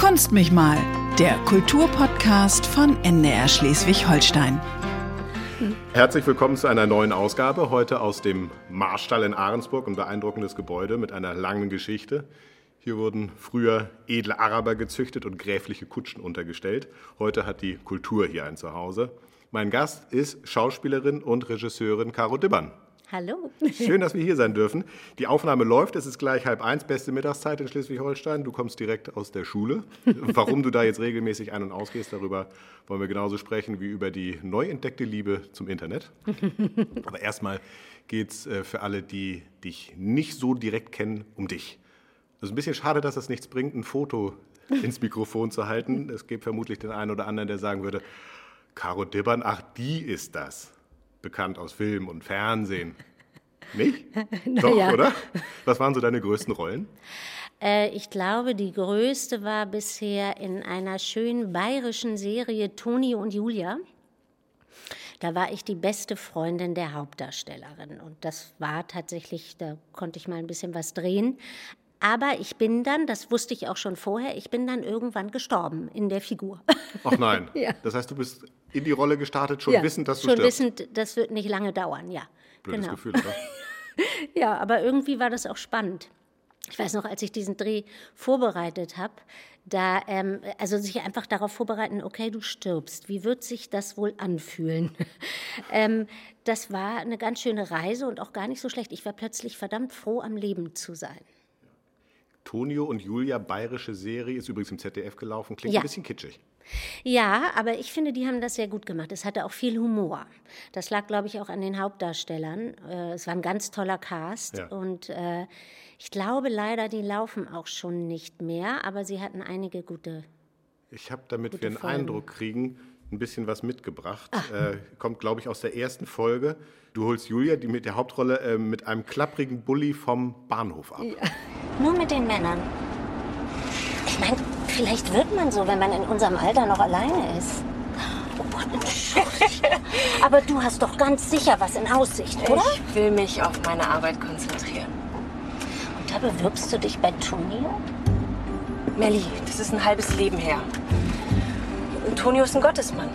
Kunst mich mal, der Kulturpodcast von NDR Schleswig-Holstein. Herzlich willkommen zu einer neuen Ausgabe. Heute aus dem Marstall in Ahrensburg, ein beeindruckendes Gebäude mit einer langen Geschichte. Hier wurden früher edle Araber gezüchtet und gräfliche Kutschen untergestellt. Heute hat die Kultur hier ein Zuhause. Mein Gast ist Schauspielerin und Regisseurin Caro Dibbern. Hallo. Schön, dass wir hier sein dürfen. Die Aufnahme läuft. Es ist gleich halb eins, beste Mittagszeit in Schleswig-Holstein. Du kommst direkt aus der Schule. Warum du da jetzt regelmäßig ein- und ausgehst, darüber wollen wir genauso sprechen wie über die neu entdeckte Liebe zum Internet. Aber erstmal geht es äh, für alle, die dich nicht so direkt kennen, um dich. Es ist ein bisschen schade, dass es nichts bringt, ein Foto ins Mikrofon zu halten. Es gibt vermutlich den einen oder anderen, der sagen würde, Caro Dibbern, ach, die ist das bekannt aus Film und Fernsehen. Nicht? Doch, ja. oder? Was waren so deine größten Rollen? Äh, ich glaube, die größte war bisher in einer schönen bayerischen Serie Toni und Julia. Da war ich die beste Freundin der Hauptdarstellerin. Und das war tatsächlich, da konnte ich mal ein bisschen was drehen. Aber ich bin dann, das wusste ich auch schon vorher, ich bin dann irgendwann gestorben in der Figur. Ach nein. Ja. Das heißt, du bist in die Rolle gestartet, schon Ja, wissend, dass du Schon stirbst. wissend, das wird nicht lange dauern, ja. Blödes genau. Gefühl, oder? Ja, aber irgendwie war das auch spannend. Ich weiß noch, als ich diesen Dreh vorbereitet habe, da, ähm, also sich einfach darauf vorbereiten, okay, du stirbst, wie wird sich das wohl anfühlen? ähm, das war eine ganz schöne Reise und auch gar nicht so schlecht. Ich war plötzlich verdammt froh, am Leben zu sein. Tonio und Julia, bayerische Serie, ist übrigens im ZDF gelaufen, klingt Ja. ein bisschen kitschig. Ja, aber ich finde, die haben das sehr gut gemacht. Es hatte auch viel Humor. Das lag, glaube ich, auch an den Hauptdarstellern. Äh, Es war ein ganz toller Cast. Ja. Und äh, ich glaube leider, die laufen auch schon nicht mehr, aber sie hatten einige gute. Ich habe, damit Gute wir einen Folgen. Eindruck kriegen, ein bisschen was mitgebracht. Äh, kommt, glaube ich, aus der ersten Folge. Du holst Julia, die mit der Hauptrolle, äh, mit einem klapprigen Bulli vom Bahnhof ab. Nur mit den Männern. Ich meine, vielleicht wird man so, wenn man in unserem Alter noch alleine ist. Oh Gott. Aber du hast doch ganz sicher was in Aussicht, oder? Ich will mich auf meine Arbeit konzentrieren. Und da bewirbst du dich bei Tonio? Melli, das ist ein halbes Leben her. Und Tonio ist ein Gottesmann.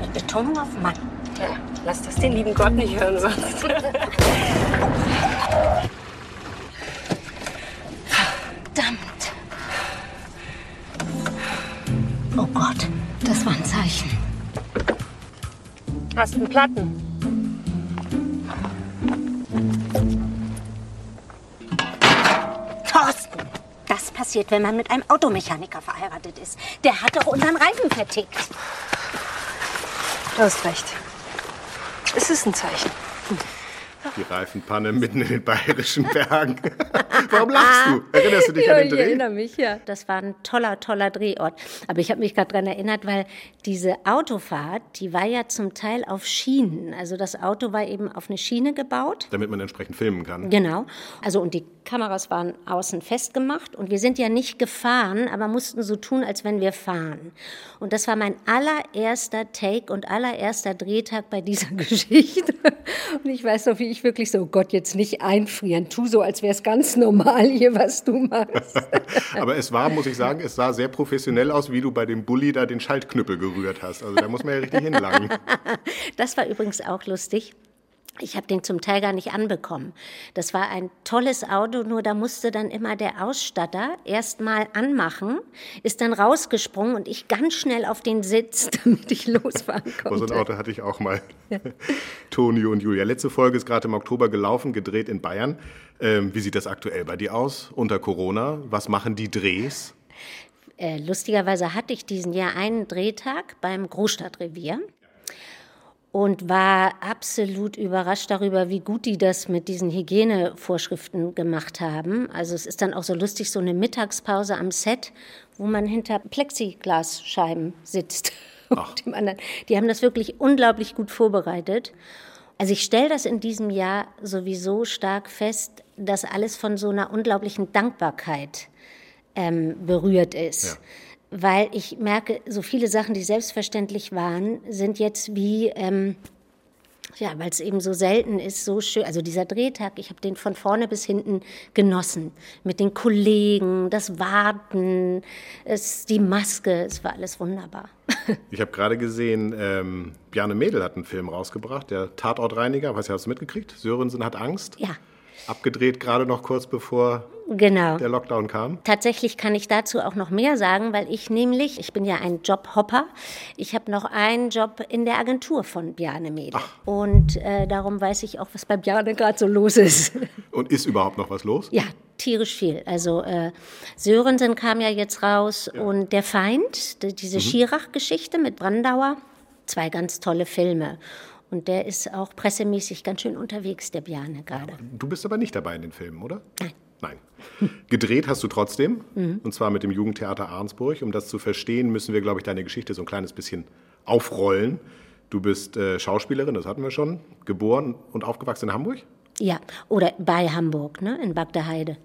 Mit Betonung auf Mann. Ja, lass das den lieben Gott nicht hören, sonst. Verdammt. Oh Gott, das war ein Zeichen. Hast du einen Platten? Passiert, wenn man mit einem Automechaniker verheiratet ist. Der hat doch unseren Reifen vertickt. Du hast recht. Es ist ein Zeichen. Die Reifenpanne mitten in den bayerischen Bergen. Warum lachst du? Erinnerst du dich an den Dreh? mich, ja. Das war ein toller, toller Drehort. Aber ich habe mich gerade daran erinnert, weil diese Autofahrt, die war ja zum Teil auf Schienen. Also das Auto war eben auf eine Schiene gebaut. Damit man entsprechend filmen kann. Genau. Also und die Kameras waren außen festgemacht und wir sind ja nicht gefahren, aber mussten so tun, als wenn wir fahren. Und das war mein allererster Take und allererster Drehtag bei dieser Geschichte. Und ich weiß noch, wie ich wirklich so, oh Gott, jetzt nicht einfrieren. Tu so, als wäre es ganz normal hier, was du machst. Aber es war, muss ich sagen, es sah sehr professionell aus, wie du bei dem Bulli da den Schaltknüppel gerührt hast. Also da muss man ja richtig hinlangen. Das war übrigens auch lustig. Ich habe den zum Teil gar nicht anbekommen. Das war ein tolles Auto, nur da musste dann immer der Ausstatter erst mal anmachen, ist dann rausgesprungen und ich ganz schnell auf den Sitz, damit ich losfahren Aber so ein konnte. Auto hatte ich auch mal. Toni und Julia. Letzte Folge ist gerade im Oktober gelaufen, gedreht in Bayern. Ähm, wie sieht das aktuell bei dir aus unter Corona? Was machen die Drehs? Äh, lustigerweise hatte ich diesen Jahr einen Drehtag beim Großstadtrevier und war absolut überrascht darüber, wie gut die das mit diesen Hygienevorschriften gemacht haben. Also es ist dann auch so lustig, so eine Mittagspause am Set, wo man hinter Plexiglasscheiben sitzt. Dem anderen. Die haben das wirklich unglaublich gut vorbereitet. Also ich stelle das in diesem Jahr sowieso stark fest, dass alles von so einer unglaublichen Dankbarkeit ähm, berührt ist. Ja. Weil ich merke, so viele Sachen, die selbstverständlich waren, sind jetzt wie, ähm, Ja, weil es eben so selten ist, so schön. Also dieser Drehtag, ich habe den von vorne bis hinten genossen. Mit den Kollegen, das Warten, es, die Maske, es war alles wunderbar. Ich habe gerade gesehen, ähm, Bjarne Mädel hat einen Film rausgebracht, der Tatortreiniger. Was hast du mitgekriegt? Sörensen hat Angst. Ja. Abgedreht gerade noch kurz bevor Genau. der Lockdown kam. Tatsächlich kann ich dazu auch noch mehr sagen, weil ich nämlich, ich bin ja ein Jobhopper, ich habe noch einen Job in der Agentur von Bjarne Mädel. Und äh, darum weiß ich auch, was bei Bjarne gerade so los ist. Und ist überhaupt noch was los? Ja, tierisch viel. Also äh, Sörensen kam ja jetzt raus und Der Feind, die, diese Schirach-Geschichte mit Brandauer, zwei ganz tolle Filme. Und der ist auch pressemäßig ganz schön unterwegs, der Bjarne gerade. Du bist aber nicht dabei in den Filmen, oder? Nein. Nein. Gedreht hast du trotzdem, und zwar mit dem Jugendtheater Arnsburg. Um das zu verstehen, müssen wir, glaube ich, deine Geschichte so ein kleines bisschen aufrollen. Du bist äh, Schauspielerin, das hatten wir schon, geboren und aufgewachsen in Hamburg? Ja, oder bei Hamburg, ne, in Bagdeheide.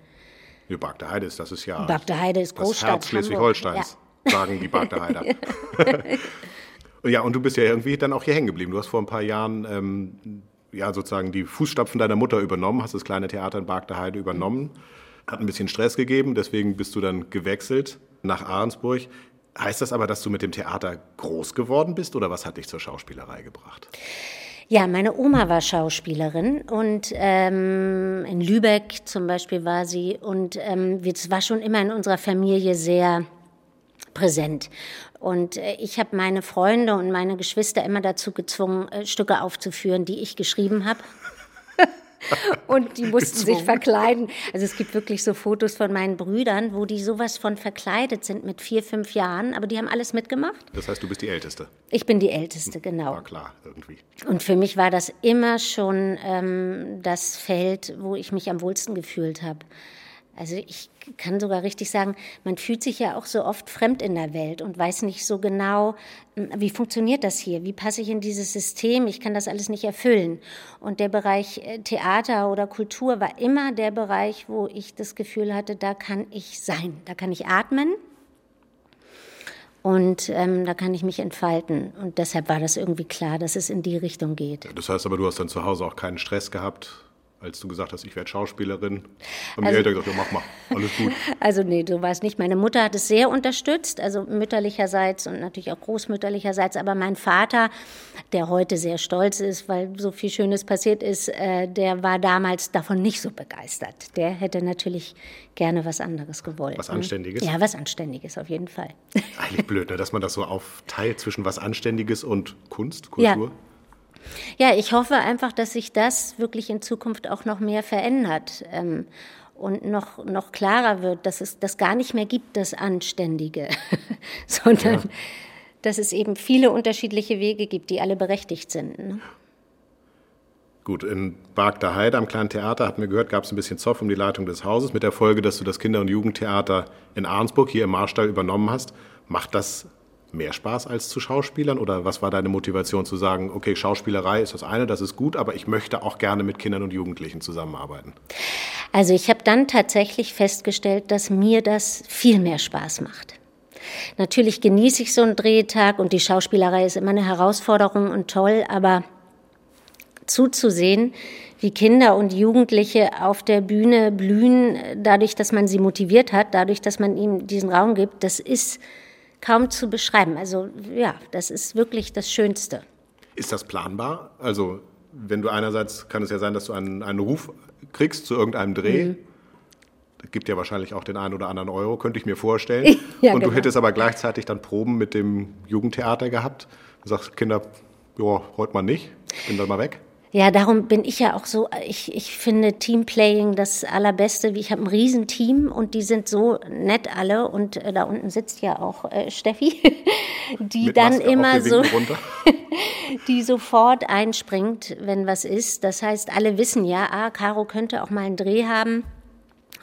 Ja, Bagdeheide ist, das ist ja Bagdeheide ist das Großstadt Herz Schleswig-Holsteins, sagen die Bagdeheider. ja, und du bist ja irgendwie dann auch hier hängen geblieben. Du hast vor ein paar Jahren ähm, ja, sozusagen die Fußstapfen deiner Mutter übernommen, hast das kleine Theater in Bagdeheide übernommen. Hat ein bisschen Stress gegeben, deswegen bist du dann gewechselt nach Ahrensburg. Heißt das aber, dass du mit dem Theater groß geworden bist oder was hat dich zur Schauspielerei gebracht? Ja, meine Oma war Schauspielerin und ähm, in Lübeck zum Beispiel war sie und ähm, es war schon immer in unserer Familie sehr präsent. Und äh, ich habe meine Freunde und meine Geschwister immer dazu gezwungen, äh, Stücke aufzuführen, die ich geschrieben habe. Und die mussten sich Gezwungen? verkleiden. Also es gibt wirklich so Fotos von meinen Brüdern, wo die sowas von verkleidet sind mit vier, fünf Jahren, aber die haben alles mitgemacht. Das heißt, du bist die Älteste. Ich bin die Älteste, genau. War klar, irgendwie. Und für mich war das immer schon ähm, das Feld, wo ich mich am wohlsten gefühlt habe. Also ich kann sogar richtig sagen, man fühlt sich ja auch so oft fremd in der Welt und weiß nicht so genau, ähm, wie funktioniert das hier, wie passe ich in dieses System, ich kann das alles nicht erfüllen. Und der Bereich äh, Theater oder Kultur war immer der Bereich, wo ich das Gefühl hatte, da kann ich sein, da kann ich atmen und ähm, da kann ich mich entfalten. Und deshalb war das irgendwie klar, dass es in die Richtung geht. Das heißt aber, du hast dann zu Hause auch keinen Stress gehabt, als du gesagt hast, ich werde Schauspielerin. Haben die Also- Eltern gesagt, ja, mach mal, alles gut. Also nee, so war es nicht. Meine Mutter hat es sehr unterstützt, also mütterlicherseits und natürlich auch großmütterlicherseits. Aber mein Vater, der heute sehr stolz ist, weil so viel Schönes passiert ist, äh, der war damals davon nicht so begeistert. Der hätte natürlich gerne was anderes gewollt. Was ne? Anständiges? Ja, was Anständiges auf jeden Fall. Eigentlich blöd, ne? dass man das so aufteilt zwischen was Anständiges und Kunst. Kultur. Ja, ich hoffe einfach, dass sich das wirklich in Zukunft auch noch mehr verändert ähm, und noch, noch klarer wird, dass es das gar nicht mehr gibt, das Anständige, sondern dass es eben viele unterschiedliche Wege gibt, die alle berechtigt sind. Ne? Gut, in Bargter Heide am kleinen Theater, hatten wir gehört, gab es ein bisschen Zoff um die Leitung des Hauses, mit der Folge, dass du das Kinder- und Jugendtheater in Arnsburg hier im Marstall übernommen hast. Macht das mehr Spaß als zu Schauspielern? Oder was war deine Motivation zu sagen, okay, Schauspielerei ist das eine, das ist gut, aber ich möchte auch gerne mit Kindern und Jugendlichen zusammenarbeiten? Also ich habe dann tatsächlich festgestellt, dass mir das viel mehr Spaß macht. Natürlich genieße ich so einen Drehtag und die Schauspielerei ist immer eine Herausforderung und toll, aber zuzusehen, wie Kinder und Jugendliche auf der Bühne blühen, dadurch, dass man sie motiviert hat, dadurch, dass man ihnen diesen Raum gibt, das ist kaum zu beschreiben. Also ja, das ist wirklich das Schönste. Ist das planbar? Also, wenn du einerseits, kann es ja sein, dass du einen, einen Ruf kriegst zu irgendeinem Dreh. Mhm. Das gibt ja wahrscheinlich auch den einen oder anderen Euro, könnte ich mir vorstellen. Ja, und du genau. hättest aber gleichzeitig dann Proben mit dem Jugendtheater gehabt. Du sagst, Kinder, ja, heute mal nicht, ich bin dann mal weg. Ja, darum bin ich ja auch so, ich, ich finde Teamplaying das Allerbeste. Ich habe ein Riesenteam und die sind so nett alle und äh, da unten sitzt ja auch äh, Steffi, die Mit dann Maske immer so, die sofort einspringt, wenn was ist. Das heißt, alle wissen ja, ah, Caro könnte auch mal einen Dreh haben.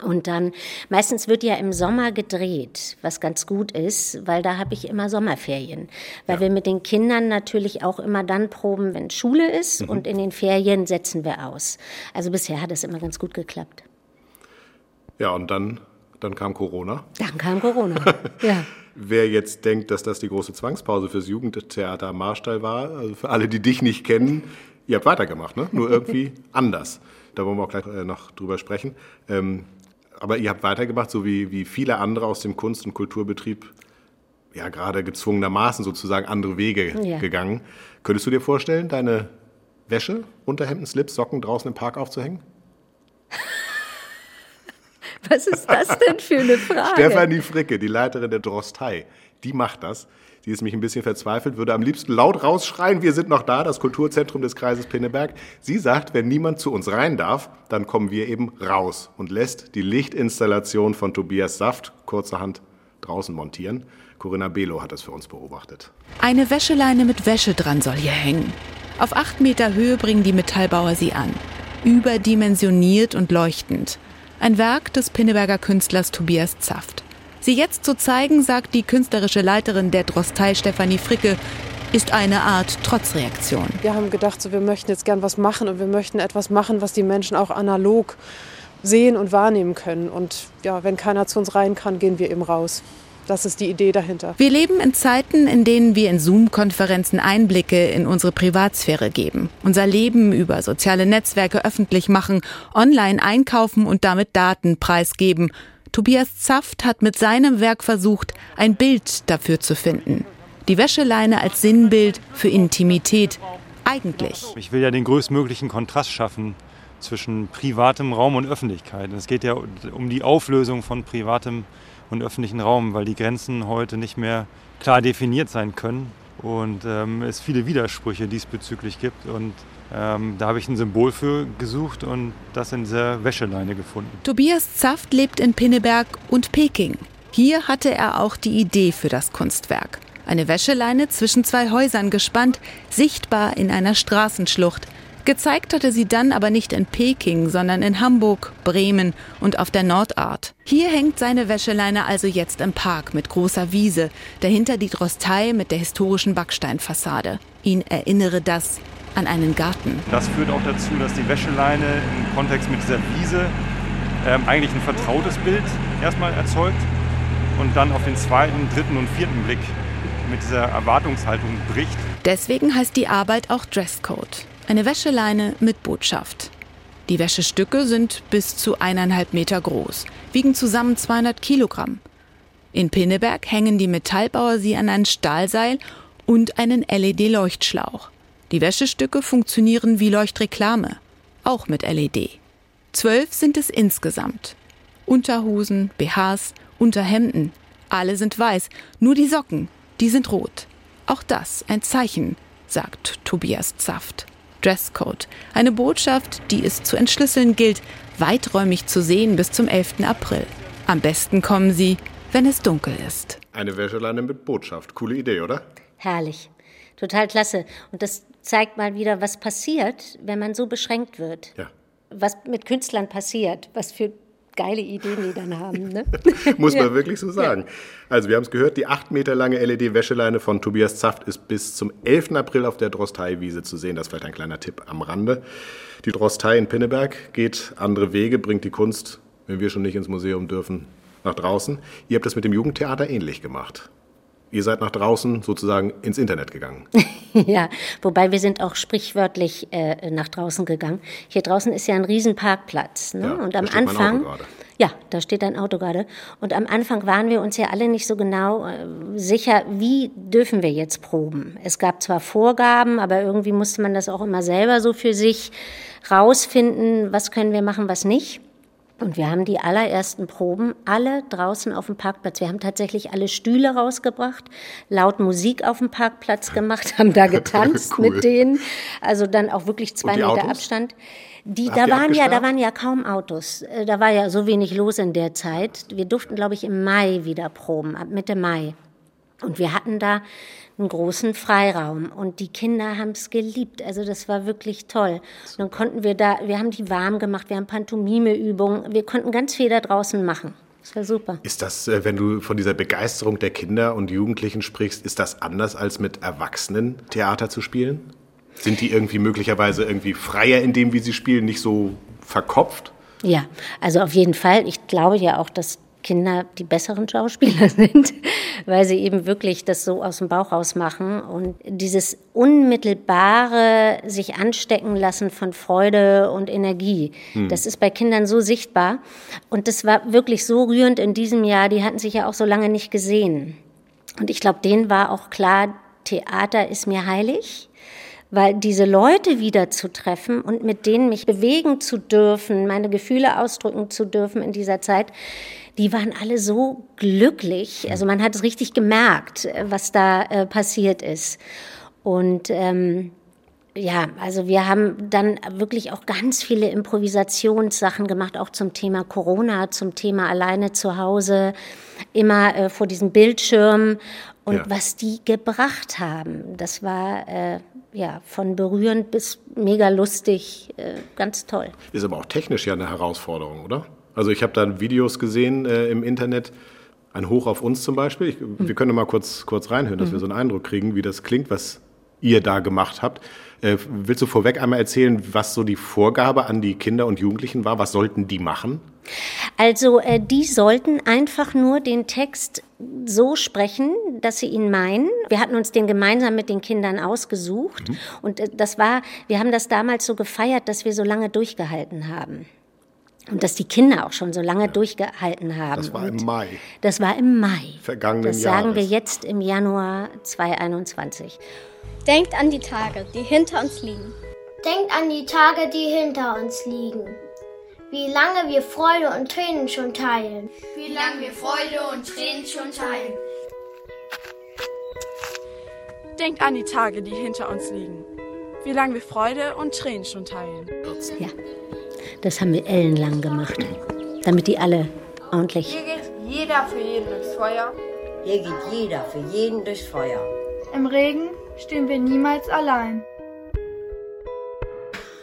Und dann, meistens wird ja im Sommer gedreht, was ganz gut ist, weil da habe ich immer Sommerferien. Weil wir mit den Kindern natürlich auch immer dann proben, wenn Schule ist und in den Ferien setzen wir aus. Also bisher hat es immer ganz gut geklappt. Ja, und dann, dann kam Corona. Dann kam Corona. ja. Wer jetzt denkt, dass das die große Zwangspause fürs Jugendtheater am Marstall war, also für alle, die dich nicht kennen, Ihr habt weitergemacht, ne? nur irgendwie anders. Da wollen wir auch gleich äh, noch drüber sprechen. Ähm, aber ihr habt weitergemacht, so wie, wie viele andere aus dem Kunst- und Kulturbetrieb, ja gerade gezwungenermaßen sozusagen andere Wege ja. gegangen. Könntest du dir vorstellen, deine Wäsche, Unterhemden, Slips, Socken draußen im Park aufzuhängen? Was ist das denn für eine Frage? Stefanie Fricke, die Leiterin der Drostei, die macht das. Die ist mich ein bisschen verzweifelt, würde am liebsten laut rausschreien, wir sind noch da, das Kulturzentrum des Kreises Pinneberg. Sie sagt, wenn niemand zu uns rein darf, dann kommen wir eben raus und lässt die Lichtinstallation von Tobias Saft kurzerhand draußen montieren. Corinna Belo hat das für uns beobachtet. Eine Wäscheleine mit Wäsche dran soll hier hängen. Auf acht Meter Höhe bringen die Metallbauer sie an. Überdimensioniert und leuchtend. Ein Werk des Pinneberger Künstlers Tobias Zaft. Sie jetzt zu zeigen, sagt die künstlerische Leiterin der Drostei Stefanie Fricke, ist eine Art Trotzreaktion. Wir haben gedacht, so, wir möchten jetzt gern was machen und wir möchten etwas machen, was die Menschen auch analog sehen und wahrnehmen können. Und ja, wenn keiner zu uns rein kann, gehen wir eben raus. Das ist die Idee dahinter. Wir leben in Zeiten, in denen wir in Zoom-Konferenzen Einblicke in unsere Privatsphäre geben, unser Leben über soziale Netzwerke öffentlich machen, online einkaufen und damit Daten preisgeben Tobias Zaft hat mit seinem Werk versucht, ein Bild dafür zu finden. Die Wäscheleine als Sinnbild für Intimität. Eigentlich. Ich will ja den größtmöglichen Kontrast schaffen zwischen privatem Raum und Öffentlichkeit. Es geht ja um die Auflösung von privatem und öffentlichen Raum, weil die Grenzen heute nicht mehr klar definiert sein können und ähm, es viele Widersprüche diesbezüglich gibt. Und ähm, da habe ich ein Symbol für gesucht und das in dieser Wäscheleine gefunden. Tobias Zaft lebt in Pinneberg und Peking. Hier hatte er auch die Idee für das Kunstwerk. Eine Wäscheleine zwischen zwei Häusern gespannt, sichtbar in einer Straßenschlucht. Gezeigt hatte sie dann aber nicht in Peking, sondern in Hamburg, Bremen und auf der Nordart. Hier hängt seine Wäscheleine also jetzt im Park mit großer Wiese, dahinter die Drostei mit der historischen Backsteinfassade. Ihn erinnere das an einen Garten. Das führt auch dazu, dass die Wäscheleine im Kontext mit dieser Wiese ähm, eigentlich ein vertrautes Bild erstmal erzeugt und dann auf den zweiten, dritten und vierten Blick mit dieser Erwartungshaltung bricht. Deswegen heißt die Arbeit auch Dresscode. Eine Wäscheleine mit Botschaft. Die Wäschestücke sind bis zu eineinhalb Meter groß, wiegen zusammen 200 Kilogramm. In Pinneberg hängen die Metallbauer sie an ein Stahlseil und einen LED-Leuchtschlauch. Die Wäschestücke funktionieren wie Leuchtreklame, auch mit LED. Zwölf sind es insgesamt. Unterhosen, BHs, Unterhemden, alle sind weiß, nur die Socken, die sind rot. Auch das ein Zeichen, sagt Tobias Zaft. Dresscode, eine Botschaft, die es zu entschlüsseln gilt, weiträumig zu sehen bis zum 11. April. Am besten kommen sie, wenn es dunkel ist. Eine Wäscheleine mit Botschaft. Coole Idee, oder? Herrlich. Total klasse. Und das zeigt mal wieder, was passiert, wenn man so beschränkt wird. Ja. Was mit Künstlern passiert, was für geile Ideen die dann haben. Ne? Muss man ja. wirklich so sagen. Ja. Also wir haben es gehört, die acht Meter lange LED-Wäscheleine von Tobias Zaft ist bis zum 11. April auf der Drostei-Wiese zu sehen. Das ist vielleicht ein kleiner Tipp am Rande. Die Drostei in Pinneberg geht andere Wege, bringt die Kunst, wenn wir schon nicht ins Museum dürfen, nach draußen. Ihr habt das mit dem Jugendtheater ähnlich gemacht. Ihr seid nach draußen sozusagen ins Internet gegangen. ja, wobei wir sind auch sprichwörtlich äh, nach draußen gegangen. Hier draußen ist ja ein Riesenparkplatz. Ne? Ja, und am da steht Anfang. Ja, da steht ein Auto gerade. Und am Anfang waren wir uns ja alle nicht so genau äh, sicher, wie dürfen wir jetzt proben. Es gab zwar Vorgaben, aber irgendwie musste man das auch immer selber so für sich rausfinden, was können wir machen, was nicht. Und wir haben die allerersten Proben alle draußen auf dem Parkplatz. Wir haben tatsächlich alle Stühle rausgebracht, laut Musik auf dem Parkplatz gemacht, haben da getanzt cool. mit denen. Also dann auch wirklich zwei Meter Autos? Abstand. Die, da waren ja, da waren ja kaum Autos. Äh, da war ja so wenig los in der Zeit. Wir durften, glaube ich, im Mai wieder proben, ab Mitte Mai. Und wir hatten da einen großen Freiraum und die Kinder haben es geliebt. Also das war wirklich toll. Und dann konnten wir da, wir haben die warm gemacht, wir haben Pantomimeübungen, wir konnten ganz viel da draußen machen. Das war super. Ist das, äh, wenn du von dieser Begeisterung der Kinder und Jugendlichen sprichst, ist das anders als mit Erwachsenen Theater zu spielen? Sind die irgendwie möglicherweise irgendwie freier in dem, wie sie spielen, nicht so verkopft? Ja, also auf jeden Fall. Ich glaube ja auch, dass Kinder die besseren Schauspieler sind. weil sie eben wirklich das so aus dem Bauch raus machen. Und dieses unmittelbare sich anstecken lassen von Freude und Energie, hm. das ist bei Kindern so sichtbar. Und das war wirklich so rührend in diesem Jahr. Die hatten sich ja auch so lange nicht gesehen. Und ich glaube, denen war auch klar, Theater ist mir heilig weil diese Leute wieder zu treffen und mit denen mich bewegen zu dürfen, meine Gefühle ausdrücken zu dürfen in dieser Zeit, die waren alle so glücklich. Also man hat es richtig gemerkt, was da äh, passiert ist. Und ähm, ja, also wir haben dann wirklich auch ganz viele Improvisationssachen gemacht, auch zum Thema Corona, zum Thema alleine zu Hause, immer äh, vor diesem Bildschirm. Und ja. was die gebracht haben, das war äh, ja, von berührend bis mega lustig, äh, ganz toll. Ist aber auch technisch ja eine Herausforderung, oder? Also ich habe da Videos gesehen äh, im Internet, ein Hoch auf uns zum Beispiel. Ich, mhm. Wir können mal kurz, kurz reinhören, dass mhm. wir so einen Eindruck kriegen, wie das klingt, was ihr da gemacht habt. Äh, willst du vorweg einmal erzählen, was so die Vorgabe an die Kinder und Jugendlichen war? Was sollten die machen? Also äh, die sollten einfach nur den Text so sprechen, dass sie ihn meinen. Wir hatten uns den gemeinsam mit den Kindern ausgesucht mhm. und äh, das war, wir haben das damals so gefeiert, dass wir so lange durchgehalten haben. Und dass die Kinder auch schon so lange ja. durchgehalten haben. Das war im Mai. Das war im Mai. Vergangenen Das sagen Jahres. wir jetzt im Januar 2021. Denkt an die Tage, die hinter uns liegen. Denkt an die Tage, die hinter uns liegen. Wie lange wir Freude und Tränen schon teilen. Wie lange wir Freude und Tränen schon teilen. Denkt an die Tage, die hinter uns liegen. Wie lange wir Freude und Tränen schon teilen. Ja, das haben wir ellenlang gemacht, damit die alle ordentlich. Hier geht jeder für jeden durchs Feuer. Hier geht jeder für jeden durchs Feuer. Im Regen stehen wir niemals allein.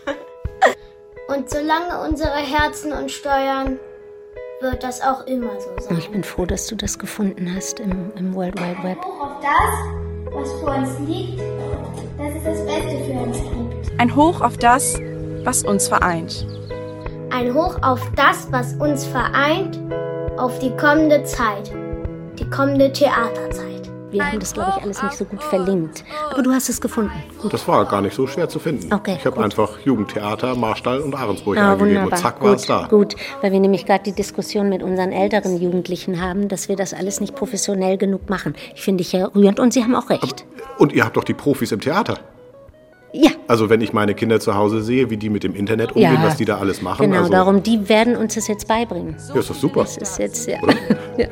Und solange unsere Herzen uns steuern, wird das auch immer so sein. Ich bin froh, dass du das gefunden hast im, im World Wide Web. Hoch auf das, was vor uns liegt, dass es das Beste für uns gibt. Ein Hoch auf das, was uns vereint. Ein Hoch auf das, was uns vereint, auf die kommende Zeit, die kommende Theaterzeit. Wir haben das, glaube ich, alles nicht so gut verlinkt. Aber du hast es gefunden. Gut. Das war gar nicht so schwer zu finden. Okay, ich habe einfach Jugendtheater, Marstall und Ahrensburg ah, eingegeben wunderbar. und zack war es da. Gut, weil wir nämlich gerade die Diskussion mit unseren älteren Jugendlichen haben, dass wir das alles nicht professionell genug machen. Ich finde ich ja rührend und sie haben auch recht. Aber, und ihr habt doch die Profis im Theater. Ja. Also wenn ich meine Kinder zu Hause sehe, wie die mit dem Internet umgehen, ja, was die da alles machen. Genau, also darum, die werden uns das jetzt beibringen. Ja, ist doch super. Das ist jetzt, ja. ja.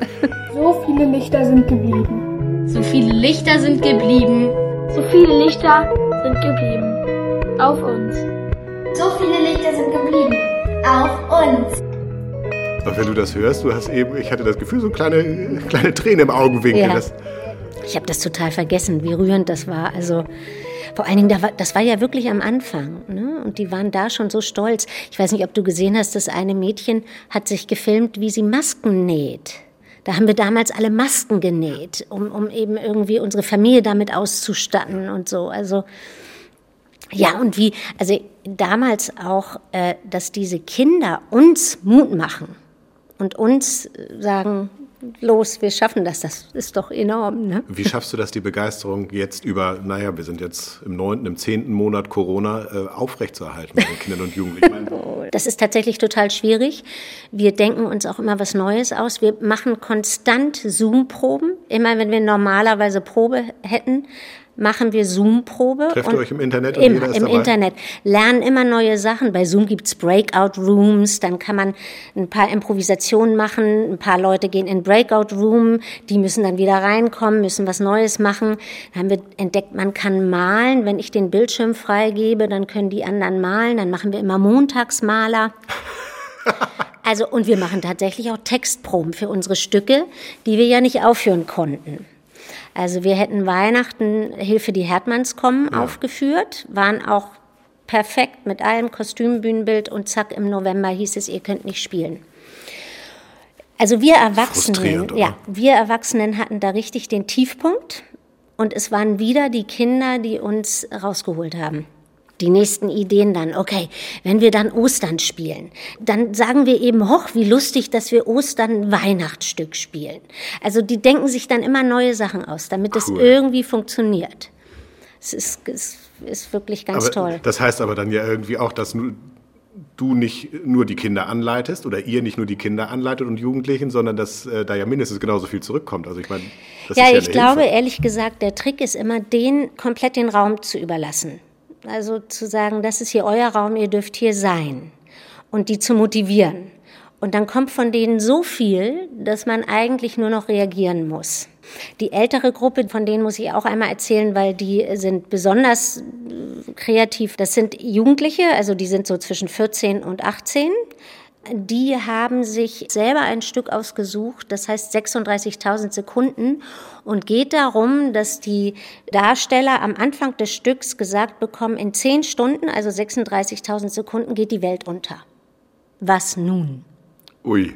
So viele Lichter sind geblieben. So viele Lichter sind geblieben. So viele Lichter sind geblieben. Auf uns. So viele Lichter sind geblieben. Auf uns. Und wenn du das hörst, du hast eben, ich hatte das Gefühl, so kleine, kleine Tränen im Augenwinkel. Ja. ich habe das total vergessen, wie rührend das war. Also vor allen Dingen, das war ja wirklich am Anfang. Ne? Und die waren da schon so stolz. Ich weiß nicht, ob du gesehen hast, das eine Mädchen hat sich gefilmt, wie sie Masken näht. Da haben wir damals alle Masken genäht, um, um eben irgendwie unsere Familie damit auszustatten und so. Also ja, und wie, also damals auch, äh, dass diese Kinder uns Mut machen und uns sagen, los, wir schaffen das. Das ist doch enorm. Ne? Wie schaffst du das, die Begeisterung jetzt über, naja, wir sind jetzt im neunten, im zehnten Monat Corona, äh, aufrechtzuerhalten bei den Kindern und Jugendlichen? Das ist tatsächlich total schwierig. Wir denken uns auch immer was Neues aus. Wir machen konstant Zoom-Proben. Immer wenn wir normalerweise Probe hätten, machen wir Zoom-Probe. Trefft euch im Internet? Im, im Internet. Lernen immer neue Sachen. Bei Zoom gibt's Breakout-Rooms, dann kann man ein paar Improvisationen machen. Ein paar Leute gehen in Breakout-Room, die müssen dann wieder reinkommen, müssen was Neues machen. Dann haben wir entdeckt, man kann malen. Wenn ich den Bildschirm freigebe, dann können die anderen malen. Dann machen wir immer Montagsmaler. Also, und wir machen tatsächlich auch Textproben für unsere Stücke, die wir ja nicht aufführen konnten. Also wir hätten Weihnachten Hilfe die Herdmanns kommen ja. aufgeführt, waren auch perfekt mit allem Kostümbühnenbild und zack, im November hieß es, ihr könnt nicht spielen. Also wir Erwachsenen, ja, wir Erwachsenen hatten da richtig den Tiefpunkt und es waren wieder die Kinder, die uns rausgeholt haben. Die nächsten Ideen dann, okay, wenn wir dann Ostern spielen, dann sagen wir eben, hoch, wie lustig, dass wir Ostern Weihnachtsstück spielen. Also die denken sich dann immer neue Sachen aus, damit cool. es irgendwie funktioniert. Es ist, es ist wirklich ganz aber toll. Das heißt aber dann ja irgendwie auch, dass du nicht nur die Kinder anleitest oder ihr nicht nur die Kinder anleitet und Jugendlichen, sondern dass äh, da ja mindestens genauso viel zurückkommt. Also ich meine, das ja, ist ja ich glaube Hilfe. ehrlich gesagt, der Trick ist immer, den komplett den Raum zu überlassen. Also zu sagen, das ist hier euer Raum, ihr dürft hier sein und die zu motivieren. Und dann kommt von denen so viel, dass man eigentlich nur noch reagieren muss. Die ältere Gruppe, von denen muss ich auch einmal erzählen, weil die sind besonders äh, kreativ. Das sind Jugendliche, also die sind so zwischen 14 und 18 die haben sich selber ein Stück ausgesucht, das heißt 36.000 Sekunden und geht darum, dass die Darsteller am Anfang des Stücks gesagt bekommen, in 10 Stunden, also 36.000 Sekunden, geht die Welt unter. Was nun? Ui.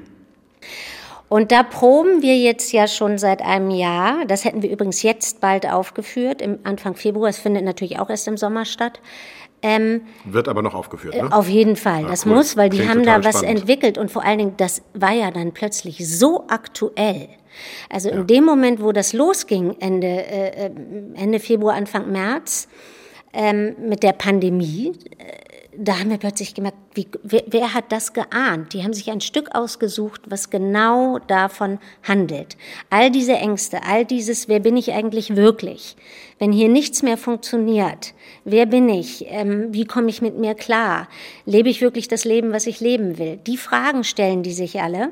Und da proben wir jetzt ja schon seit einem Jahr. Das hätten wir übrigens jetzt bald aufgeführt, im Anfang Februar. Es findet natürlich auch erst im Sommer statt. Ähm, Wird aber noch aufgeführt, ne? Auf jeden Fall, das cool. muss, weil die Klingt haben da was spannend. entwickelt und vor allen Dingen, das war ja dann plötzlich so aktuell. Also ja. in dem Moment, wo das losging, Ende, äh, äh Ende Februar, Anfang März, ähm, mit der Pandemie, äh, da haben wir plötzlich gemerkt, wie, wer, wer, hat das geahnt? Die haben sich ein Stück ausgesucht, was genau davon handelt. All diese Ängste, all dieses, wer bin ich eigentlich wirklich? Wenn hier nichts mehr funktioniert, wer bin ich? Ähm, wie komme ich mit mir klar? Lebe ich wirklich das Leben, was ich leben will? Die Fragen stellen die sich alle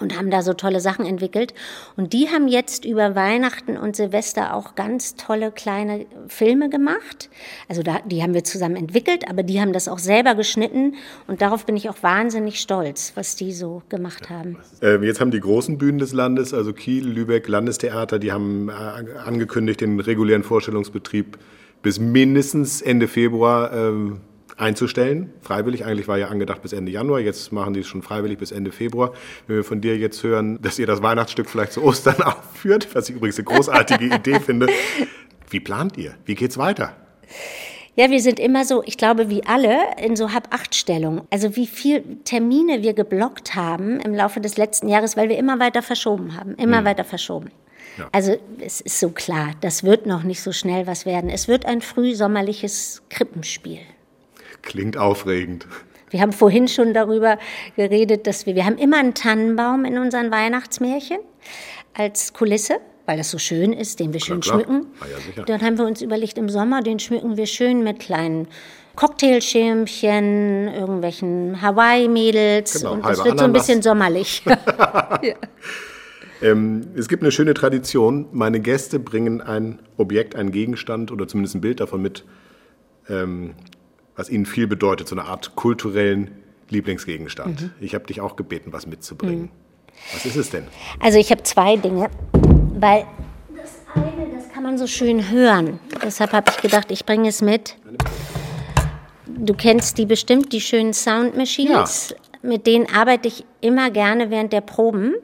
und haben da so tolle Sachen entwickelt. Und die haben jetzt über Weihnachten und Silvester auch ganz tolle kleine Filme gemacht. Also da, die haben wir zusammen entwickelt, aber die haben das auch selber geschnitten. Und darauf bin ich auch wahnsinnig stolz, was die so gemacht haben. Äh, jetzt haben die großen Bühnen des Landes, also Kiel, Lübeck, Landestheater, die haben äh, angekündigt, den regulären Vorstellungsbetrieb bis mindestens Ende Februar ähm, einzustellen. Freiwillig, eigentlich war ja angedacht bis Ende Januar, jetzt machen die es schon freiwillig bis Ende Februar. Wenn wir von dir jetzt hören, dass ihr das Weihnachtsstück vielleicht zu Ostern aufführt, was ich übrigens eine großartige Idee finde, wie plant ihr? Wie geht's weiter? Ja, wir sind immer so, ich glaube, wie alle, in so Hab-Acht-Stellung. Also wie viel Termine wir geblockt haben im Laufe des letzten Jahres, weil wir immer weiter verschoben haben, immer hm. weiter verschoben. Ja. Also es ist so klar, das wird noch nicht so schnell was werden. Es wird ein frühsommerliches Krippenspiel. Klingt aufregend. Wir haben vorhin schon darüber geredet, dass wir, wir haben immer einen Tannenbaum in unseren Weihnachtsmärchen als Kulisse, weil das so schön ist, den wir schön klar, schmücken. Ah, ja, Dann haben wir uns überlegt, im Sommer, den schmücken wir schön mit kleinen Cocktailschirmchen, irgendwelchen Hawaii-Mädels. Genau, und das wird so ein bisschen sommerlich. ja. ähm, es gibt eine schöne Tradition. Meine Gäste bringen ein Objekt, einen Gegenstand oder zumindest ein Bild davon mit, ähm, was Ihnen viel bedeutet, so eine Art kulturellen Lieblingsgegenstand. Mhm. Ich habe dich auch gebeten, was mitzubringen. Mhm. Was ist es denn? Also ich habe zwei Dinge, weil das eine, das kann man so schön hören. Deshalb habe ich gedacht, ich bringe es mit. Du kennst die bestimmt, die schönen Sound Machines. Ja. Mit denen arbeite ich immer gerne während der Proben.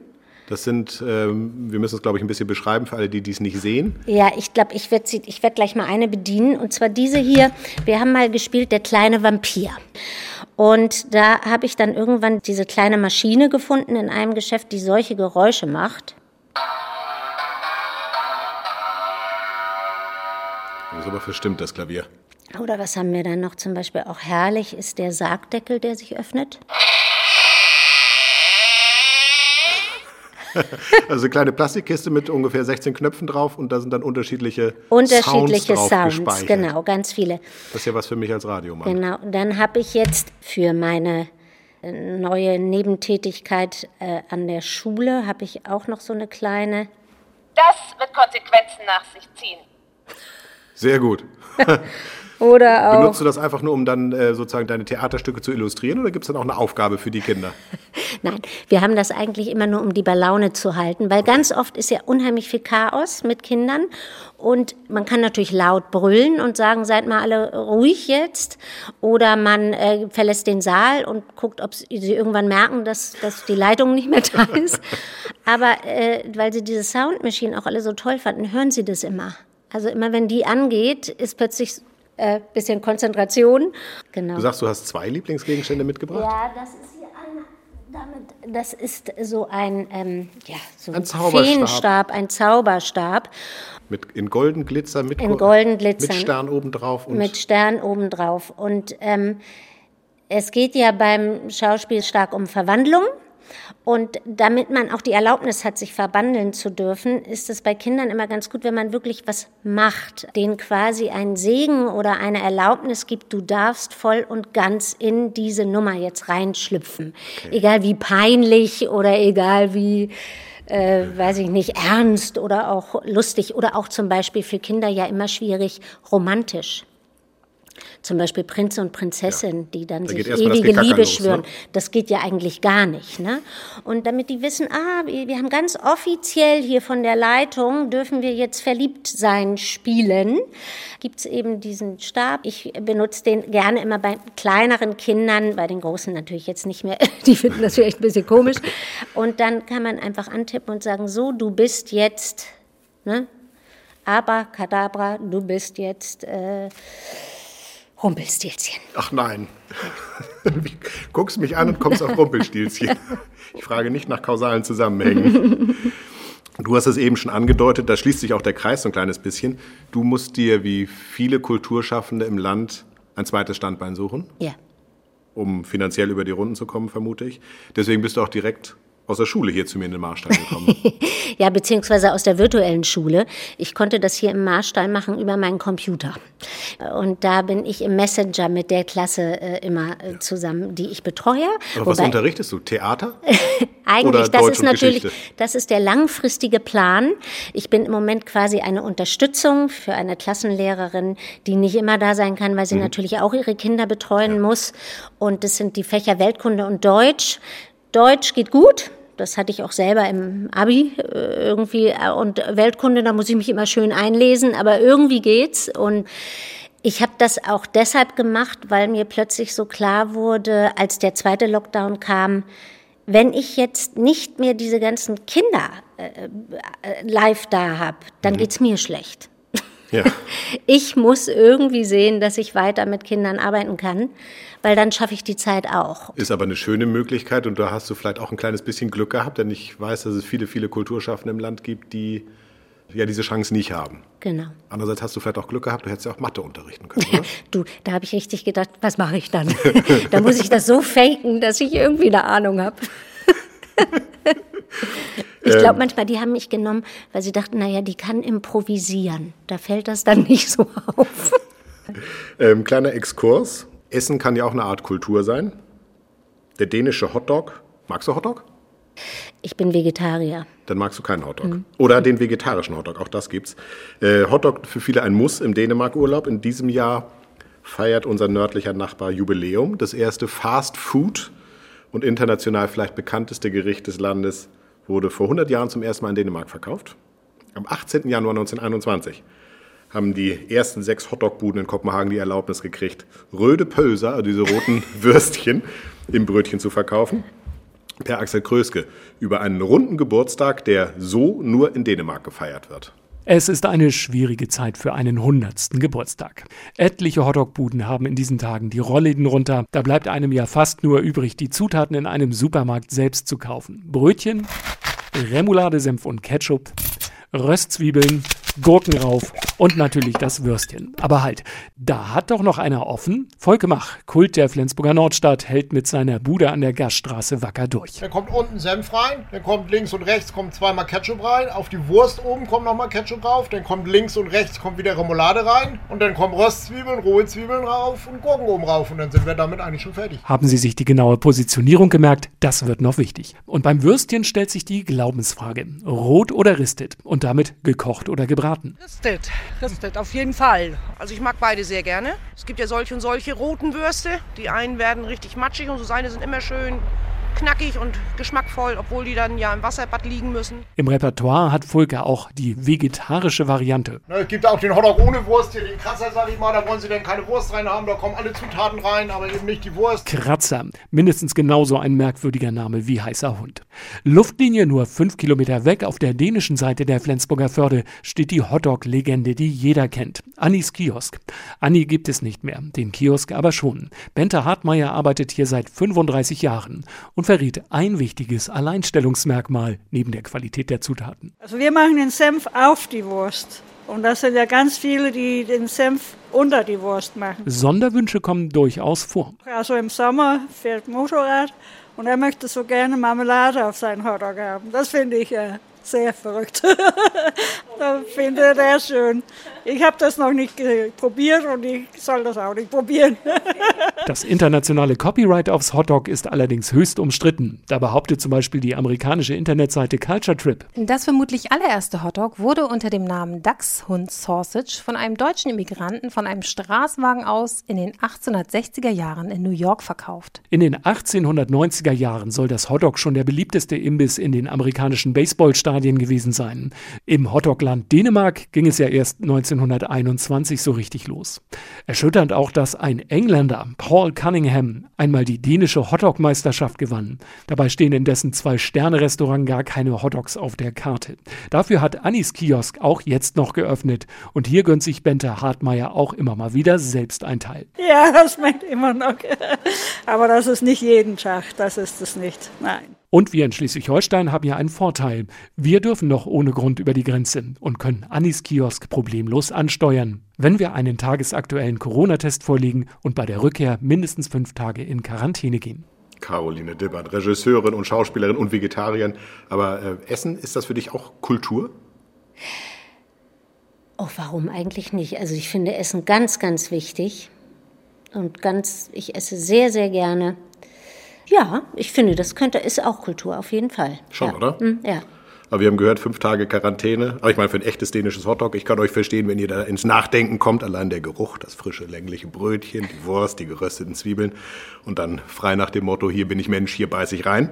Das sind, ähm, wir müssen es, glaube ich, ein bisschen beschreiben für alle, die dies nicht sehen. Ja, ich glaube, ich werde werd gleich mal eine bedienen. Und zwar diese hier. Wir haben mal gespielt, der kleine Vampir. Und da habe ich dann irgendwann diese kleine Maschine gefunden in einem Geschäft, die solche Geräusche macht. Das ist aber verstimmt, das Klavier. Oder was haben wir dann noch? Zum Beispiel auch herrlich ist der Sargdeckel, der sich öffnet. also eine kleine Plastikkiste mit ungefähr 16 Knöpfen drauf und da sind dann unterschiedliche Unterschiedliche Sounds, drauf Sounds genau, ganz viele. Das ist ja was für mich als Radiomann. Genau, dann habe ich jetzt für meine äh, neue Nebentätigkeit äh, an der Schule, habe ich auch noch so eine kleine... Das wird Konsequenzen nach sich ziehen. Sehr gut. Oder auch. Benutzt du das einfach nur, um dann äh, sozusagen deine Theaterstücke zu illustrieren oder gibt es dann auch eine Aufgabe für die Kinder? Nein, wir haben das eigentlich immer nur, um die bei Laune zu halten, weil ganz oft ist ja unheimlich viel Chaos mit Kindern und man kann natürlich laut brüllen und sagen, seid mal alle ruhig jetzt oder man äh, verlässt den Saal und guckt, ob sie irgendwann merken, dass, dass die Leitung nicht mehr da ist. Aber äh, weil sie diese Soundmaschinen auch alle so toll fanden, hören sie das immer. Also immer wenn die angeht, ist plötzlich äh, bisschen Konzentration. Genau. Du sagst, du hast zwei Lieblingsgegenstände mitgebracht? Ja, das ist hier einer. Damit, das ist so ein, ähm, ja, so ein Zauberstab. Feenstab, ein Zauberstab. Mit, in golden Glitzer, mit, in golden Glitzern, mit Stern obendrauf. Und mit Stern obendrauf. Und ähm, es geht ja beim Schauspiel stark um Verwandlung. Und damit man auch die Erlaubnis hat, sich verwandeln zu dürfen, ist es bei Kindern immer ganz gut, wenn man wirklich was macht, denen quasi einen Segen oder eine Erlaubnis gibt, du darfst voll und ganz in diese Nummer jetzt reinschlüpfen. Okay. Egal wie peinlich oder egal wie, äh, weiß ich nicht, ernst oder auch lustig oder auch zum Beispiel für Kinder ja immer schwierig, romantisch zum Beispiel Prinz und Prinzessin, ja. die dann da sich ewige Liebe los, schwören. Ne? Das geht ja eigentlich gar nicht. Ne? Und damit die wissen, ah, wir haben ganz offiziell hier von der Leitung, dürfen wir jetzt verliebt sein spielen, gibt es eben diesen Stab. Ich benutze den gerne immer bei kleineren Kindern, bei den Großen natürlich jetzt nicht mehr. Die finden das vielleicht ein bisschen komisch. Und dann kann man einfach antippen und sagen, so, du bist jetzt, ne? Aber Kadabra, du bist jetzt... Äh, Rumpelstilzchen. Ach nein. Guckst mich an und kommst auf Rumpelstilzchen. Ich frage nicht nach kausalen Zusammenhängen. Du hast es eben schon angedeutet, da schließt sich auch der Kreis so ein kleines bisschen. Du musst dir wie viele Kulturschaffende im Land ein zweites Standbein suchen. Ja. Um finanziell über die Runden zu kommen, vermute ich. Deswegen bist du auch direkt aus der Schule hier zu mir in den Marstall gekommen. ja, beziehungsweise aus der virtuellen Schule. Ich konnte das hier im Marstall machen über meinen Computer. Und da bin ich im Messenger mit der Klasse äh, immer äh, zusammen, die ich betreue. Aber was unterrichtest du? Theater? Eigentlich, Oder das ist natürlich, das ist der langfristige Plan. Ich bin im Moment quasi eine Unterstützung für eine Klassenlehrerin, die nicht immer da sein kann, weil sie mhm. natürlich auch ihre Kinder betreuen ja. muss. Und das sind die Fächer Weltkunde und Deutsch. Deutsch geht gut, das hatte ich auch selber im Abi äh, irgendwie. Äh, und Weltkunde, da muss ich mich immer schön einlesen, aber irgendwie geht's. Und ich habe das auch deshalb gemacht, weil mir plötzlich so klar wurde, als der zweite Lockdown kam, wenn ich jetzt nicht mehr diese ganzen Kinder äh, live da habe, dann mhm. geht's mir schlecht. Ja. Ich muss irgendwie sehen, dass ich weiter mit Kindern arbeiten kann weil dann schaffe ich die Zeit auch. Ist aber eine schöne Möglichkeit und da hast du vielleicht auch ein kleines bisschen Glück gehabt, denn ich weiß, dass es viele, viele Kulturschaffende im Land gibt, die ja diese Chance nicht haben. Genau. Andererseits hast du vielleicht auch Glück gehabt, du hättest ja auch Mathe unterrichten können, oder? du, da habe ich richtig gedacht, was mache ich dann? da muss ich das so faken, dass ich irgendwie eine Ahnung habe. Ich glaube ähm. manchmal, die haben mich genommen, weil sie dachten, naja, die kann improvisieren. Da fällt das dann nicht so auf. Ähm, kleiner Exkurs. Essen kann ja auch eine Art Kultur sein. Der dänische Hotdog. Magst du Hotdog? Ich bin Vegetarier. Dann magst du keinen Hotdog. Mhm. Oder den vegetarischen Hotdog, auch das gibt's. Äh, Hotdog für viele ein Muss im Dänemark-Urlaub. In diesem Jahr feiert unser nördlicher Nachbar Jubiläum. Das erste Fast Food und international vielleicht bekannteste Gericht des Landes wurde vor 100 Jahren zum ersten Mal in Dänemark verkauft. Am 18. Januar 1921 haben die ersten sechs Hotdog-Buden in Kopenhagen die Erlaubnis gekriegt, röde Pölser, also diese roten Würstchen, im Brötchen zu verkaufen. Per Axel Kröske über einen runden Geburtstag, der so nur in Dänemark gefeiert wird. Es ist eine schwierige Zeit für einen hundertsten Geburtstag. Etliche Hotdogbuden haben in diesen Tagen die Rollläden runter. Da bleibt einem ja fast nur übrig, die Zutaten in einem Supermarkt selbst zu kaufen. Brötchen, Remoulade, Senf und Ketchup, Röstzwiebeln, Gurken rauf und natürlich das Würstchen. Aber halt, da hat doch noch einer offen. Volke Mach, Kult der Flensburger Nordstadt, hält mit seiner Bude an der Gaststraße wacker durch. Dann kommt unten Senf rein, dann kommt links und rechts kommt zweimal Ketchup rein, auf die Wurst oben kommt nochmal Ketchup drauf, dann kommt links und rechts kommt wieder Remoulade rein und dann kommen Röstzwiebeln, rohe Zwiebeln rauf und Gurken oben rauf und dann sind wir damit eigentlich schon fertig. Haben Sie sich die genaue Positionierung gemerkt? Das wird noch wichtig. Und beim Würstchen stellt sich die Glaubensfrage. Rot oder ristet? Und damit gekocht oder gebraten? Ristet, ristet, auf jeden Fall. Also ich mag beide sehr gerne. Es gibt ja solche und solche roten Würste. Die einen werden richtig matschig und so seine sind immer schön knackig und geschmackvoll, obwohl die dann ja im Wasserbad liegen müssen. Im Repertoire hat Fulke auch die vegetarische Variante. Ne, es gibt auch den Hotdog ohne Wurst, hier den Kratzer, sag ich mal, da wollen sie denn keine Wurst rein haben, da kommen alle Zutaten rein, aber eben nicht die Wurst. Kratzer, mindestens genauso ein merkwürdiger Name wie heißer Hund. Luftlinie nur fünf Kilometer weg auf der dänischen Seite der Flensburger Förde steht die Hotdog-Legende, die jeder kennt. Annis Kiosk. Anni gibt es nicht mehr, den Kiosk aber schon. Bente Hartmeier arbeitet hier seit 35 Jahren und verriet ein wichtiges Alleinstellungsmerkmal neben der Qualität der Zutaten. Also wir machen den Senf auf die Wurst. Und das sind ja ganz viele, die den Senf unter die Wurst machen. Sonderwünsche kommen durchaus vor. Also im Sommer fährt Motorrad und er möchte so gerne Marmelade auf seinen Hotdog haben. Das finde ich äh, sehr verrückt. das finde er schön. Ich habe das noch nicht probiert und ich soll das auch nicht probieren. das internationale Copyright aufs Hotdog ist allerdings höchst umstritten. Da behauptet zum Beispiel die amerikanische Internetseite Culture Trip. Das vermutlich allererste Hotdog wurde unter dem Namen Dachshund Sausage von einem deutschen Immigranten von einem Straßenwagen aus in den 1860er Jahren in New York verkauft. In den 1890er Jahren soll das Hotdog schon der beliebteste Imbiss in den amerikanischen Baseballstadien gewesen sein. Im Hotdogland Dänemark ging es ja erst 1921 so richtig los. Erschütternd auch, dass ein Engländer, Paul Cunningham, einmal die dänische Hotdog-Meisterschaft gewann. Dabei stehen in dessen Zwei-Sterne-Restaurant gar keine Hotdogs auf der Karte. Dafür hat Annis Kiosk auch jetzt noch geöffnet und hier gönnt sich Bente Hartmeier auch immer mal wieder selbst ein Teil. Ja, das meint immer noch. Aber das ist nicht jeden Tag, das ist es nicht. Nein. Und wir in Schleswig-Holstein haben ja einen Vorteil. Wir dürfen noch ohne Grund über die Grenze und können Annis Kiosk problemlos ansteuern, wenn wir einen tagesaktuellen Corona-Test vorlegen und bei der Rückkehr mindestens fünf Tage in Quarantäne gehen. Caroline Dibbert, Regisseurin und Schauspielerin und Vegetarierin. Aber äh, Essen, ist das für dich auch Kultur? Oh, warum eigentlich nicht? Also ich finde Essen ganz, ganz wichtig. Und ganz, ich esse sehr, sehr gerne. Ja, ich finde, das könnte, ist auch Kultur, auf jeden Fall. Schon, ja. oder? Mhm, ja. Aber wir haben gehört, fünf Tage Quarantäne. Aber ich meine, für ein echtes dänisches Hotdog, ich kann euch verstehen, wenn ihr da ins Nachdenken kommt, allein der Geruch, das frische, längliche Brötchen, die Wurst, die gerösteten Zwiebeln und dann frei nach dem Motto, hier bin ich Mensch, hier beiß ich rein.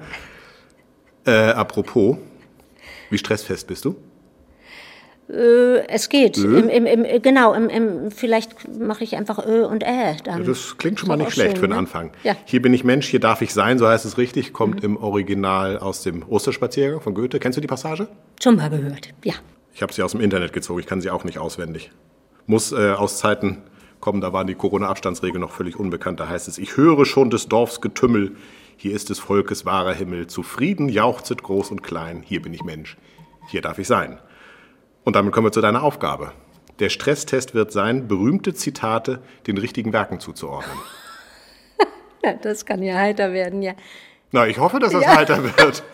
Äh, apropos, wie stressfest bist du? Äh, es geht. Ö? Im, im, im, genau, im, vielleicht mache ich einfach Ö und Ä. Dann. Das klingt schon mal nicht schlecht schön, für den ne? Anfang. Ja. Hier bin ich Mensch, hier darf ich sein, so heißt es richtig, kommt im Original aus dem Osterspaziergang von Goethe. Kennst du die Passage? Schon mal gehört, ja. Ich habe sie aus dem Internet gezogen, ich kann sie auch nicht auswendig. Muss äh, aus Zeiten kommen, da waren die Corona-Abstandsregeln noch völlig unbekannt. Da heißt es, ich höre schon des Dorfs Getümmel, hier ist des Volkes wahrer Himmel. Zufrieden jauchzet groß und klein, hier bin ich Mensch, hier darf ich sein. Und damit kommen wir zu deiner Aufgabe. Der Stresstest wird sein, berühmte Zitate den richtigen Werken zuzuordnen. ja. Das kann ja heiter werden, ja. Na, ich hoffe, dass das Ja. heiter wird.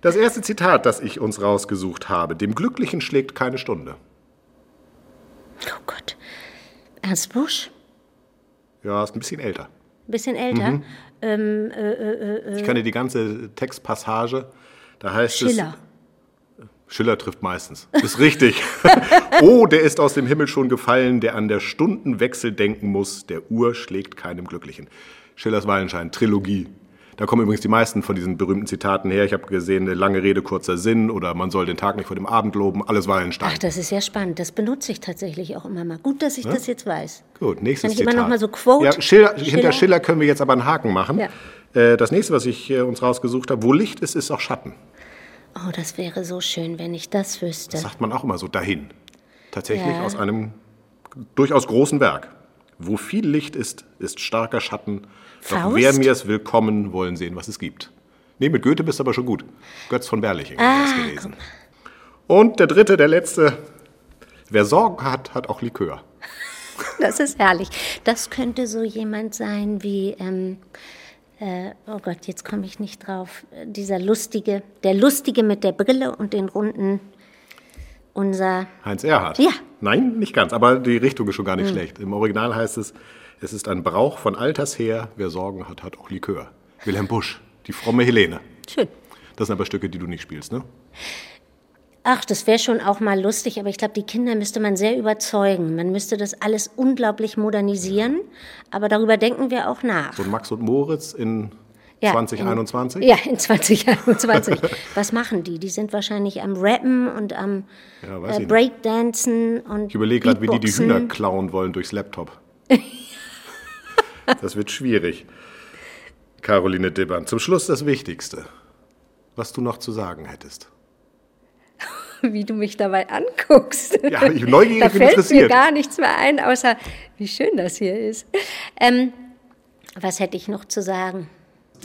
Das erste Zitat, das ich uns rausgesucht habe, dem Glücklichen schlägt keine Stunde. Oh Gott. Ernst Busch? Ja, ist ein bisschen älter. Ein bisschen älter. Mhm. Ähm, äh, äh, äh, Ich kann dir die ganze Textpassage, da heißt Schiller. es. Schiller trifft meistens. Ist richtig. oh, der ist aus dem Himmel schon gefallen, der an der Stundenwechsel denken muss, der Uhr schlägt keinem Glücklichen. Schillers Wallenschein, Trilogie. Da kommen übrigens die meisten von diesen berühmten Zitaten her. Ich habe gesehen, eine lange Rede, kurzer Sinn oder man soll den Tag nicht vor dem Abend loben. Alles Wallenstein. Ach, das ist ja spannend. Das benutze ich tatsächlich auch immer mal. Gut, dass ich Ja? das jetzt weiß. Gut, nächstes Kann ich immer Zitat. noch mal so Quote? Ja, Schiller, Schiller? Hinter Schiller können wir jetzt aber einen Haken machen. Ja. Äh, Das nächste, was ich äh, uns rausgesucht habe, wo Licht ist, ist auch Schatten. Oh, das wäre so schön, wenn ich das wüsste. Das sagt man auch immer so dahin. Tatsächlich Ja. aus einem durchaus großen Werk. Wo viel Licht ist, ist starker Schatten. Doch Faust? wer mir's willkommen, wollen sehen, was es gibt. Nee, mit Goethe bist du aber schon gut. Götz von Berliching Ah, du gelesen. Und der dritte, der letzte. Wer Sorgen hat, hat auch Likör. Das ist herrlich. Das könnte so jemand sein wie, ähm, äh, oh Gott, jetzt komme ich nicht drauf. Dieser lustige, der lustige mit der Brille und den runden, unser. Heinz Erhardt. Ja. Nein, nicht ganz, aber die Richtung ist schon gar nicht Hm. schlecht. Im Original heißt es, es ist ein Brauch von alters her, wer Sorgen hat, hat auch Likör. Wilhelm Busch, die fromme Helene. Schön. Das sind aber Stücke, die du nicht spielst, ne? Ach, das wäre schon auch mal lustig, aber ich glaube, die Kinder müsste man sehr überzeugen. Man müsste das alles unglaublich modernisieren, aber darüber denken wir auch nach. So Max und Moritz in Ja, 2021? In, ja, in 2021. Was machen die? Die sind wahrscheinlich am Rappen und am ja, äh, Breakdancen und. Ich überlege gerade, wie die die Hühner klauen wollen durchs Laptop. das wird schwierig. Caroline Dibbern, zum Schluss das Wichtigste, was du noch zu sagen hättest. Wie du mich dabei anguckst. Ja, ich bin neugierig da fällt interessiert. mir gar nichts mehr ein, außer wie schön das hier ist. Ähm, was hätte ich noch zu sagen?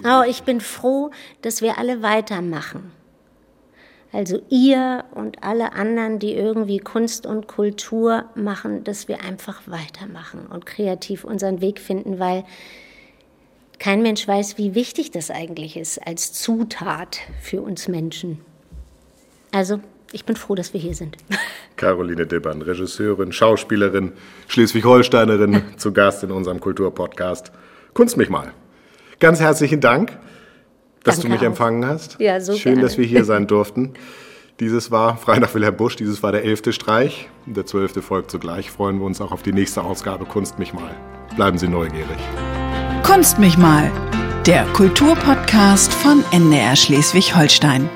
Oh, ich bin froh, dass wir alle weitermachen. Also ihr und alle anderen, die irgendwie Kunst und Kultur machen, dass wir einfach weitermachen und kreativ unseren Weg finden, weil kein Mensch weiß, wie wichtig das eigentlich ist als Zutat für uns Menschen. Also, ich bin froh, dass wir hier sind. Caroline Dibbern, Regisseurin, Schauspielerin, Schleswig-Holsteinerin, zu Gast in unserem Kulturpodcast. Kunst mich mal. Ganz herzlichen Dank, dass Danke du mich auch. empfangen hast. Ja, so Schön, gerne. dass wir hier sein durften. Dieses war frei nach Wilhelm Busch, dieses war der elfte Streich. Der zwölfte folgt zugleich. Freuen wir uns auch auf die nächste Ausgabe Kunst mich mal. Bleiben Sie neugierig. Kunst mich mal, der Kulturpodcast von NDR Schleswig-Holstein.